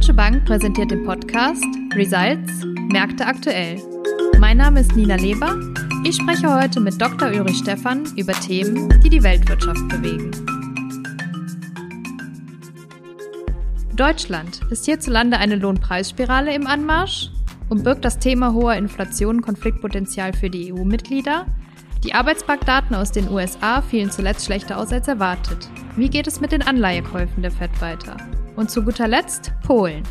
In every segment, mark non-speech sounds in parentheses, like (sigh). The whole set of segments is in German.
Deutsche Bank präsentiert den Podcast Results Märkte aktuell. Mein Name ist Nina Leber. Ich spreche heute mit Dr. Ulrich Stephan über Themen, die die Weltwirtschaft bewegen. Deutschland ist hierzulande eine Lohnpreisspirale im Anmarsch und birgt das Thema hoher Inflation Konfliktpotenzial für die EU-Mitglieder. Die Arbeitsmarktdaten aus den USA fielen zuletzt schlechter aus als erwartet. Wie geht es mit den Anleihekäufen der Fed weiter? Und zu guter Letzt Polen.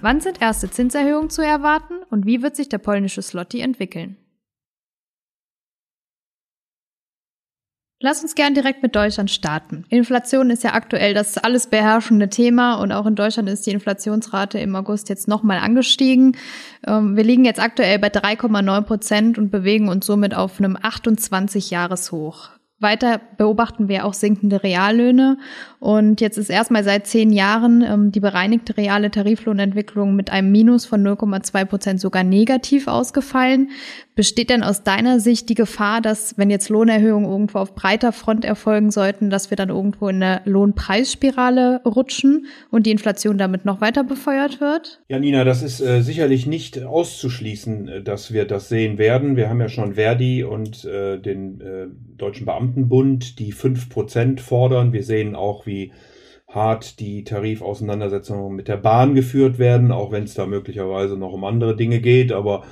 Wann sind erste Zinserhöhungen zu erwarten und wie wird sich der polnische Slotty entwickeln? Lass uns gern direkt mit Deutschland starten. Inflation ist ja aktuell das alles beherrschende Thema und auch in Deutschland ist die Inflationsrate im August jetzt nochmal angestiegen. Ähm, wir liegen jetzt aktuell bei 3,9 Prozent und bewegen uns somit auf einem 28-Jahres-Hoch. Weiter beobachten wir auch sinkende Reallöhne. Und jetzt ist erstmal seit zehn Jahren ähm, die bereinigte reale Tariflohnentwicklung mit einem Minus von 0,2 Prozent sogar negativ ausgefallen. Besteht denn aus deiner Sicht die Gefahr, dass, wenn jetzt Lohnerhöhungen irgendwo auf breiter Front erfolgen sollten, dass wir dann irgendwo in eine Lohnpreisspirale rutschen und die Inflation damit noch weiter befeuert wird? Ja, Nina, das ist äh, sicherlich nicht auszuschließen, äh, dass wir das sehen werden. Wir haben ja schon Verdi und äh, den äh, Deutschen Beamtenbund, die fünf Prozent fordern. Wir sehen auch, wie hart die Tarifauseinandersetzungen mit der Bahn geführt werden, auch wenn es da möglicherweise noch um andere Dinge geht. Aber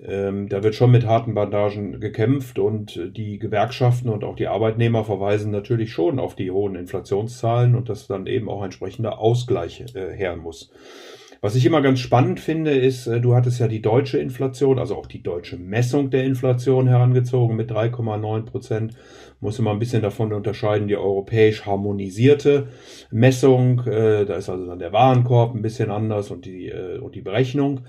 ähm, da wird schon mit harten Bandagen gekämpft und die Gewerkschaften und auch die Arbeitnehmer verweisen natürlich schon auf die hohen Inflationszahlen und dass dann eben auch entsprechender Ausgleich äh, her muss. Was ich immer ganz spannend finde, ist, äh, du hattest ja die deutsche Inflation, also auch die deutsche Messung der Inflation herangezogen mit 3,9 Prozent. Muss immer ein bisschen davon unterscheiden, die europäisch harmonisierte Messung. Äh, da ist also dann der Warenkorb ein bisschen anders und die, äh, und die Berechnung.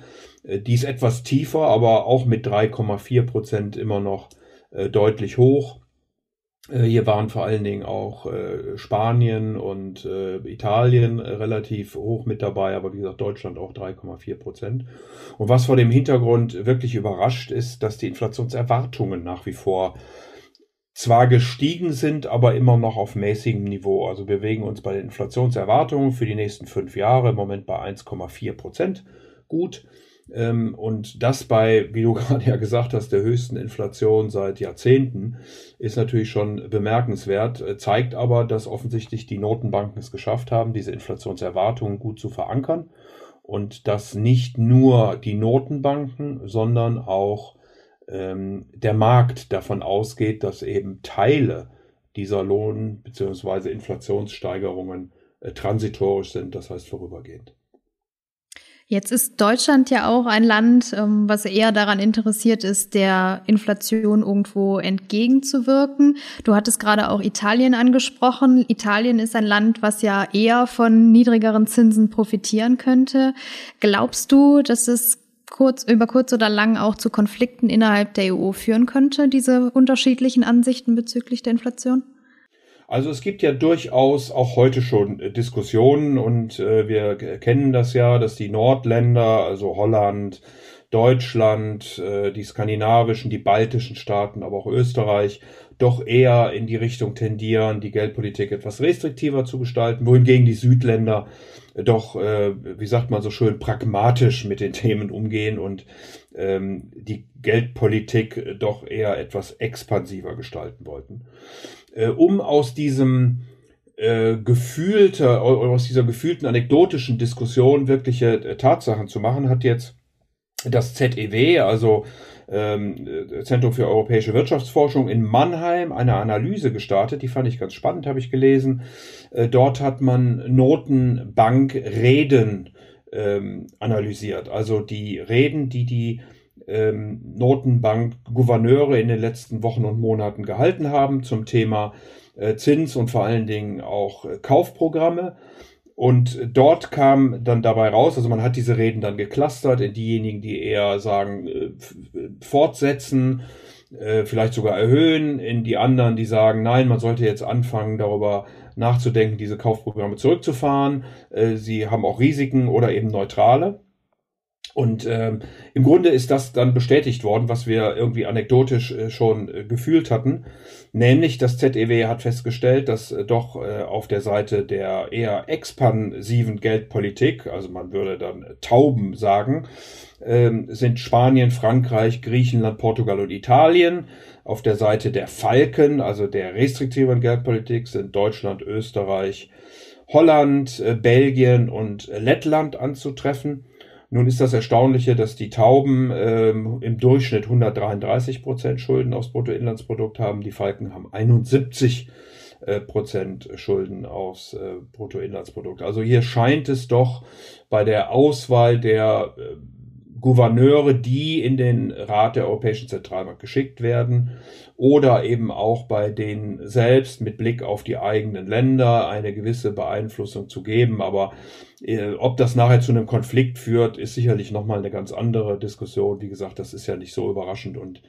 Äh, die ist etwas tiefer, aber auch mit 3,4 Prozent immer noch äh, deutlich hoch. Äh, hier waren vor allen Dingen auch Spanien und Italien relativ hoch mit dabei, aber wie gesagt Deutschland auch 3,4 Prozent. Und was vor dem Hintergrund wirklich überrascht ist, dass die Inflationserwartungen nach wie vor zwar gestiegen sind, aber immer noch auf mäßigem Niveau. Also wir bewegen uns bei den Inflationserwartungen für die nächsten fünf Jahre im Moment bei 1,4 Prozent gut. Ähm, und das bei, wie du (laughs) gerade ja gesagt hast, der höchsten Inflation seit Jahrzehnten ist natürlich schon bemerkenswert, äh, zeigt aber, dass offensichtlich die Notenbanken es geschafft haben, diese Inflationserwartungen gut zu verankern und dass nicht nur die Notenbanken, sondern auch ähm, der Markt davon ausgeht, dass eben Teile dieser Lohn- bzw. Inflationssteigerungen äh, transitorisch sind, das heißt vorübergehend. Jetzt ist Deutschland ja auch ein Land, ähm, was eher daran interessiert ist, der Inflation irgendwo entgegenzuwirken. Du hattest gerade auch Italien angesprochen. Italien ist ein Land, was ja eher von niedrigeren Zinsen profitieren könnte. Glaubst du, dass es kurz, über kurz oder lang auch zu Konflikten innerhalb der EU führen könnte, diese unterschiedlichen Ansichten bezüglich der Inflation? Also es gibt ja durchaus auch heute schon äh, Diskussionen und äh, wir kennen das ja, dass die Nordländer, also Holland, Deutschland, äh, die skandinavischen, die baltischen Staaten, aber auch Österreich, doch eher in die Richtung tendieren, die Geldpolitik etwas restriktiver zu gestalten, wohingegen die Südländer doch, äh, wie sagt man so schön, pragmatisch mit den (laughs) Themen umgehen und ähm, die Geldpolitik doch eher etwas expansiver gestalten wollten äh, um aus diesem äh, gefühlte, aus dieser gefühlten anekdotischen Diskussion wirkliche äh, Tatsachen zu machen, hat jetzt das ZEW, also ähm, Zentrum für europäische Wirtschaftsforschung in Mannheim, eine Analyse gestartet. Die fand ich ganz spannend, habe ich gelesen. Äh, dort hat man Notenbankreden ähm, analysiert, also die Reden, die die ähm, Notenbank-Gouverneure in den letzten Wochen und Monaten gehalten haben zum Thema äh, Zins und vor allen Dingen auch äh, Kaufprogramme. Und dort kam dann dabei raus, also man hat diese Reden dann geclustert in diejenigen, die eher sagen, äh, fortsetzen, äh, vielleicht sogar erhöhen, in die anderen, die sagen, nein, man sollte jetzt anfangen, darüber nachzudenken, diese Kaufprogramme zurückzufahren. Äh, sie haben auch Risiken oder eben neutrale. Und ähm, im Grunde ist das dann bestätigt worden, was wir irgendwie anekdotisch äh, schon äh, gefühlt hatten. Nämlich das ZEW hat festgestellt, dass äh, doch äh, auf der Seite der eher expansiven Geldpolitik, also man würde dann Tauben sagen, ähm, sind Spanien, Frankreich, Griechenland, Portugal und Italien. Auf der Seite der Falken, also der restriktiven Geldpolitik, sind Deutschland, Österreich, Holland, äh, Belgien und Lettland anzutreffen. Nun ist das Erstaunliche, dass die Tauben ähm, im Durchschnitt 133 Prozent Schulden aufs Bruttoinlandsprodukt haben, die Falken haben 71 äh, Prozent Schulden aufs äh, Bruttoinlandsprodukt. Also hier scheint es doch bei der Auswahl der äh, Gouverneure, die in den Rat der Europäischen Zentralbank geschickt werden oder eben auch bei denen selbst mit Blick auf die eigenen Länder eine gewisse Beeinflussung zu geben. Aber äh, ob das nachher zu einem Konflikt führt, ist sicherlich nochmal eine ganz andere Diskussion. Wie gesagt, das ist ja nicht so überraschend und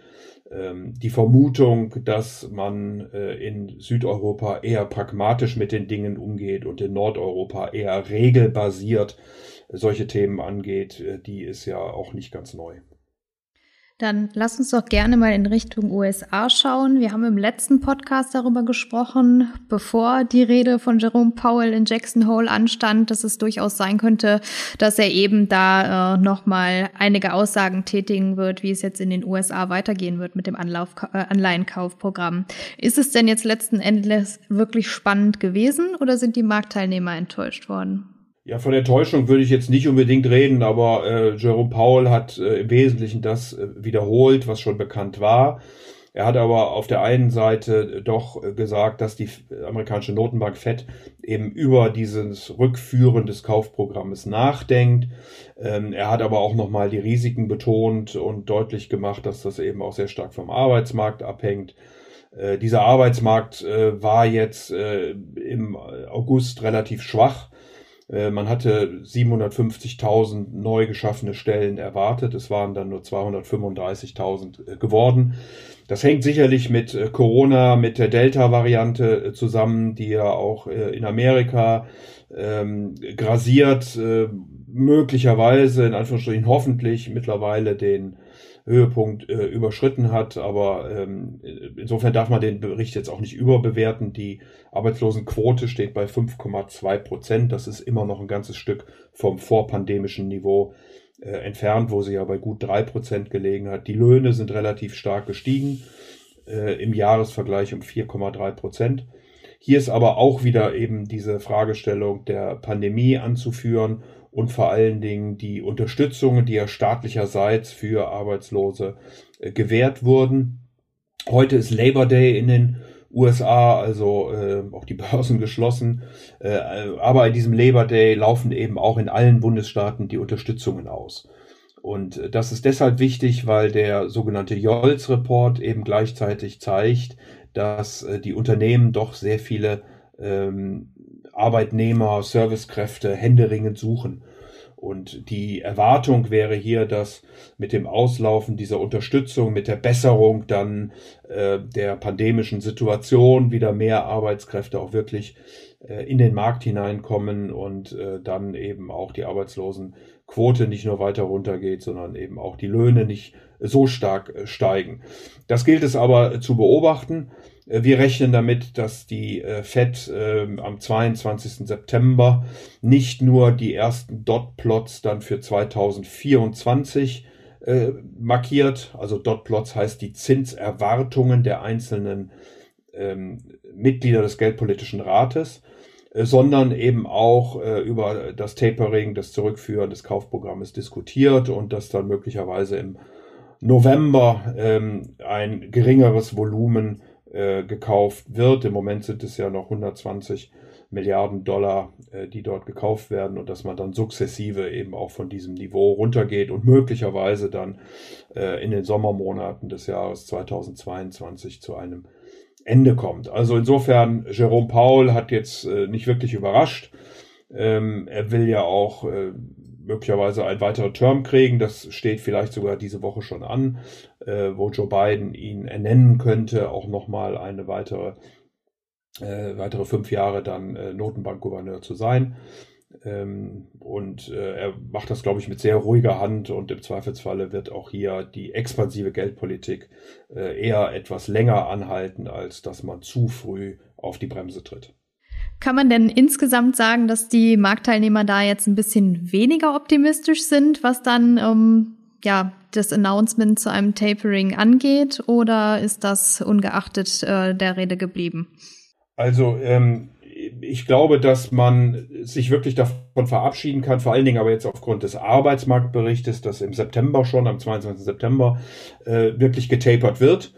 ähm, die Vermutung, dass man äh, in Südeuropa eher pragmatisch mit den Dingen umgeht und in Nordeuropa eher regelbasiert solche Themen angeht, äh, die ist ja auch nicht ganz neu. Dann lass uns doch gerne mal in Richtung USA schauen. Wir haben im letzten Podcast darüber gesprochen, bevor die Rede von Jerome Powell in Jackson Hole anstand, dass es durchaus sein könnte, dass er eben da äh, nochmal einige Aussagen tätigen wird, wie es jetzt in den USA weitergehen wird mit dem Anlauf, äh, Anleihenkaufprogramm. Ist es denn jetzt letzten Endes wirklich spannend gewesen oder sind die Marktteilnehmer enttäuscht worden? Ja, von Enttäuschung würde ich jetzt nicht unbedingt reden, aber äh, Jerome Powell hat äh, im Wesentlichen das äh, wiederholt, was schon bekannt war. Er hat aber auf der einen Seite doch äh, gesagt, dass die amerikanische Notenbank Fed eben über dieses Rückführen des Kaufprogrammes nachdenkt. Ähm, er hat aber auch nochmal die Risiken betont und deutlich gemacht, dass das eben auch sehr stark vom Arbeitsmarkt abhängt. Äh, dieser Arbeitsmarkt äh, war jetzt im August relativ schwach. Äh, man hatte 750.000 neu geschaffene Stellen erwartet. Es waren dann nur 235.000 äh, geworden. Das hängt sicherlich mit äh, Corona, mit der Delta-Variante zusammen, die ja auch in Amerika ähm, grasiert, möglicherweise, in Anführungsstrichen hoffentlich, mittlerweile den Höhepunkt äh, überschritten hat. Aber ähm, insofern darf man den Bericht jetzt auch nicht überbewerten. Die Arbeitslosenquote steht bei 5,2 Prozent. Das ist immer noch ein ganzes Stück vom vorpandemischen Niveau äh, entfernt, wo sie ja bei gut drei Prozent gelegen hat. Die Löhne sind relativ stark gestiegen, äh, im Jahresvergleich um 4,3 Prozent. Hier ist aber auch wieder eben diese Fragestellung der Pandemie anzuführen und vor allen Dingen die Unterstützungen, die ja staatlicherseits für Arbeitslose äh, gewährt wurden. Heute ist Labor Day in den USA, also äh, auch die (laughs) Börsen geschlossen. Äh, aber in diesem Labor Day laufen eben auch in allen Bundesstaaten die Unterstützungen aus. Und äh, das ist deshalb wichtig, weil der sogenannte Jolz-Report eben gleichzeitig zeigt, dass äh, die Unternehmen doch sehr viele ähm, Arbeitnehmer, Servicekräfte händeringend suchen. Und die Erwartung wäre hier, dass mit dem Auslaufen dieser Unterstützung, mit der Besserung dann äh, der pandemischen Situation wieder mehr Arbeitskräfte auch wirklich äh, in den Markt hineinkommen und äh, dann eben auch die Arbeitslosenquote nicht nur weiter runtergeht, sondern eben auch die Löhne nicht so stark äh, steigen. Das gilt es aber zu beobachten. Äh, wir rechnen damit, dass die äh, FED ähm, am 22. September nicht nur die ersten Dotplots dann für 2024 äh, markiert, also Dotplots heißt die Zinserwartungen der einzelnen ähm, Mitglieder des Geldpolitischen Rates, sondern eben auch über das Tapering, das Zurückführen des Kaufprogrammes diskutiert und das dann möglicherweise im November ähm, ein geringeres Volumen äh, gekauft wird. Im Moment sind es ja noch 120 Milliarden Dollar, äh, die dort gekauft werden und dass man dann sukzessive eben auch von diesem Niveau runtergeht und möglicherweise dann äh, in den Sommermonaten des Jahres 2022 zu einem Ende kommt. Also insofern, Jerome Paul hat jetzt nicht wirklich überrascht. Ähm, er will ja auch möglicherweise ein weiterer Term kriegen. Das steht vielleicht sogar diese Woche schon an, äh, wo Joe Biden ihn ernennen könnte, auch nochmal eine weitere, äh, weitere fünf Jahre dann äh, Notenbankgouverneur zu sein. Ähm, und äh, er macht das, glaube ich, mit sehr ruhiger Hand und im Zweifelsfalle wird auch hier die expansive Geldpolitik äh, eher etwas länger anhalten, als dass man zu früh auf die Bremse tritt. Kann man denn insgesamt sagen, dass die Marktteilnehmer da jetzt ein bisschen weniger optimistisch sind, was dann ähm, ja das Announcement zu einem Tapering angeht, oder ist das ungeachtet äh, der Rede geblieben? Also ähm, ich glaube, dass man sich wirklich davon verabschieden kann, vor allen Dingen aber jetzt aufgrund des Arbeitsmarktberichtes, das im September schon, am 22. September, äh, wirklich getapert wird.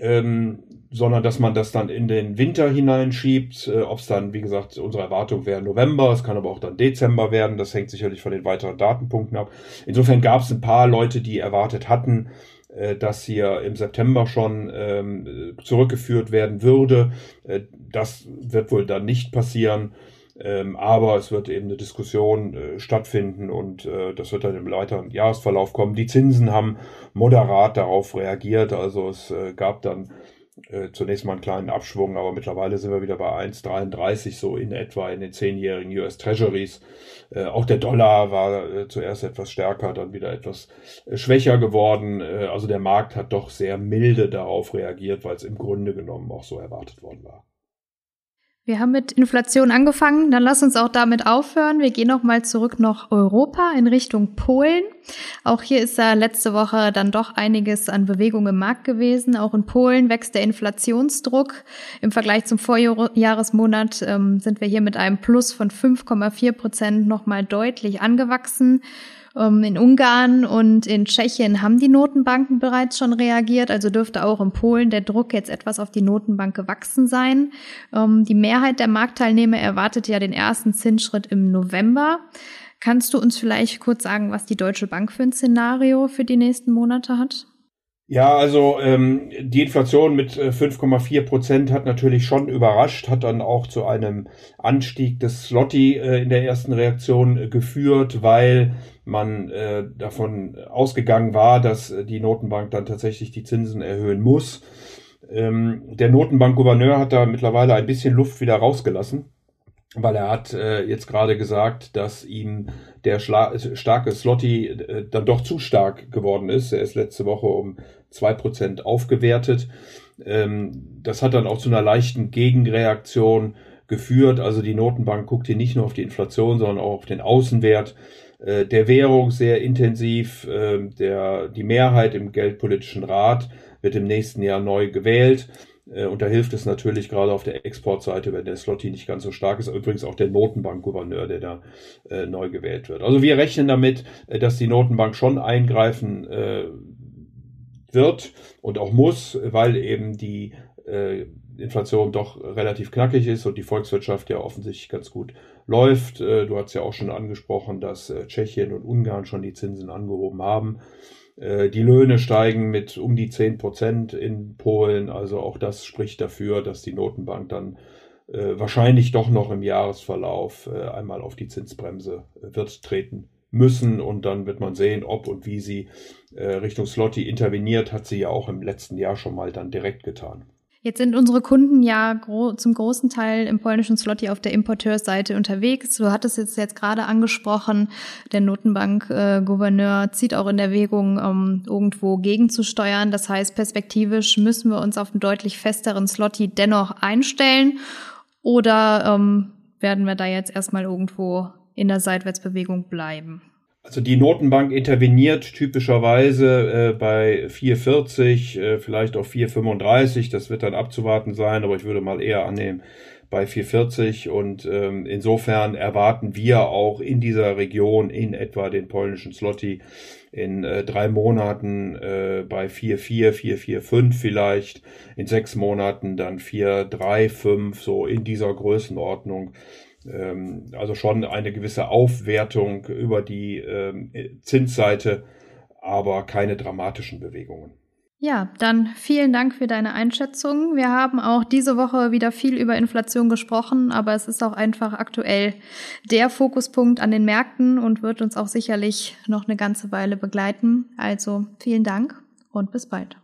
Ähm, sondern dass man das dann in den Winter hineinschiebt. Äh, Ob es dann, wie gesagt, unsere Erwartung wäre November, es kann aber auch dann Dezember werden. Das hängt sicherlich von den weiteren Datenpunkten ab. Insofern gab es ein paar Leute, die erwartet hatten, äh, dass hier im September schon ähm, zurückgeführt werden würde. Äh, das wird wohl dann nicht passieren. Ähm, aber es wird eben eine Diskussion äh, stattfinden und äh, das wird dann im weiteren Jahresverlauf kommen. Die Zinsen haben moderat darauf reagiert. Also es äh, gab dann äh, zunächst mal einen kleinen Abschwung, aber mittlerweile sind wir wieder bei 1,33 so in etwa in den zehnjährigen US Treasuries. Äh, auch der Dollar war äh, zuerst etwas stärker, dann wieder etwas äh, schwächer geworden. Äh, also der Markt hat doch sehr milde darauf reagiert, weil es im Grunde genommen auch so erwartet worden war. Wir haben mit Inflation angefangen, dann lass uns auch damit aufhören. Wir gehen noch mal zurück nach Europa in Richtung Polen. Auch hier ist da letzte Woche dann doch einiges an Bewegung im Markt gewesen. Auch in Polen wächst der Inflationsdruck. Im Vergleich zum Vorjahresmonat ähm, sind wir hier mit einem Plus von 5,4 Prozent noch mal deutlich angewachsen. Ähm, in Ungarn und in Tschechien haben die Notenbanken bereits schon reagiert, also dürfte auch in Polen der Druck jetzt etwas auf die Notenbank gewachsen sein. Ähm, die Mehrheit der Marktteilnehmer erwartet ja den ersten Zinsschritt im November. Kannst du uns vielleicht kurz sagen, was die Deutsche Bank für ein Szenario für die nächsten Monate hat? Ja, also ähm, die Inflation mit 5,4 äh, Prozent hat natürlich schon überrascht, hat dann auch zu einem Anstieg des Slotty äh, in der ersten Reaktion äh, geführt, weil man äh, davon ausgegangen war, dass äh, die Notenbank dann tatsächlich die Zinsen erhöhen muss. Ähm, der Notenbankgouverneur hat da mittlerweile ein bisschen Luft wieder rausgelassen, weil er hat äh, jetzt gerade gesagt, dass ihm der Schla starke Slotty äh, dann doch zu stark geworden ist. Er ist letzte Woche um zwei Prozent aufgewertet. Ähm, das hat dann auch zu einer leichten Gegenreaktion geführt. Also die Notenbank guckt hier nicht nur auf die Inflation, sondern auch auf den Außenwert äh, der Währung sehr intensiv. Äh, der, die Mehrheit im Geldpolitischen Rat wird im nächsten Jahr neu gewählt. Äh, und da hilft es natürlich gerade auf der Exportseite, wenn der Slotty nicht ganz so stark ist. Übrigens auch der Notenbankgouverneur, der da äh, neu gewählt wird. Also wir rechnen damit, äh, dass die Notenbank schon eingreifen äh, wird und auch muss, weil eben die äh, Inflation doch relativ knackig ist und die Volkswirtschaft ja offensichtlich ganz gut läuft. Äh, du hast ja auch schon angesprochen, dass Tschechien und Ungarn schon die Zinsen angehoben haben. Äh, die Löhne steigen mit um die 10 Prozent in Polen. Also auch das spricht dafür, dass die Notenbank dann wahrscheinlich doch noch im Jahresverlauf einmal auf die Zinsbremse wird treten müssen und dann wird man sehen, ob und wie sie Richtung Slotty interveniert, hat sie ja auch im letzten Jahr schon mal dann direkt getan. Jetzt sind unsere Kunden ja gro zum großen Teil im polnischen Slotty auf der Importeursseite unterwegs. Du hattest es jetzt gerade angesprochen, der Notenbank-Gouverneur äh, zieht auch in Erwägung, um irgendwo gegenzusteuern. Das heißt, perspektivisch müssen wir uns auf einen deutlich festeren Slotty dennoch einstellen oder ähm, werden wir da jetzt erstmal irgendwo in der Seitwärtsbewegung bleiben? Also die Notenbank interveniert typischerweise äh, bei 4,40, äh, vielleicht auch 4,35. Das wird dann abzuwarten sein, aber ich würde mal eher annehmen bei 4,40 und ähm, insofern erwarten wir auch in dieser Region in etwa den polnischen Slotty in äh, drei Monaten äh, bei 4,4, 4,45 vielleicht, in sechs Monaten dann 4,35, so in dieser Größenordnung. Ähm, also schon eine gewisse Aufwertung über die ähm, Zinsseite, aber keine dramatischen Bewegungen. Ja, dann vielen Dank für deine Einschätzung. Wir haben auch diese Woche wieder viel über Inflation gesprochen, aber es ist auch einfach aktuell der Fokuspunkt an den Märkten und wird uns auch sicherlich noch eine ganze Weile begleiten. Also vielen Dank und bis bald.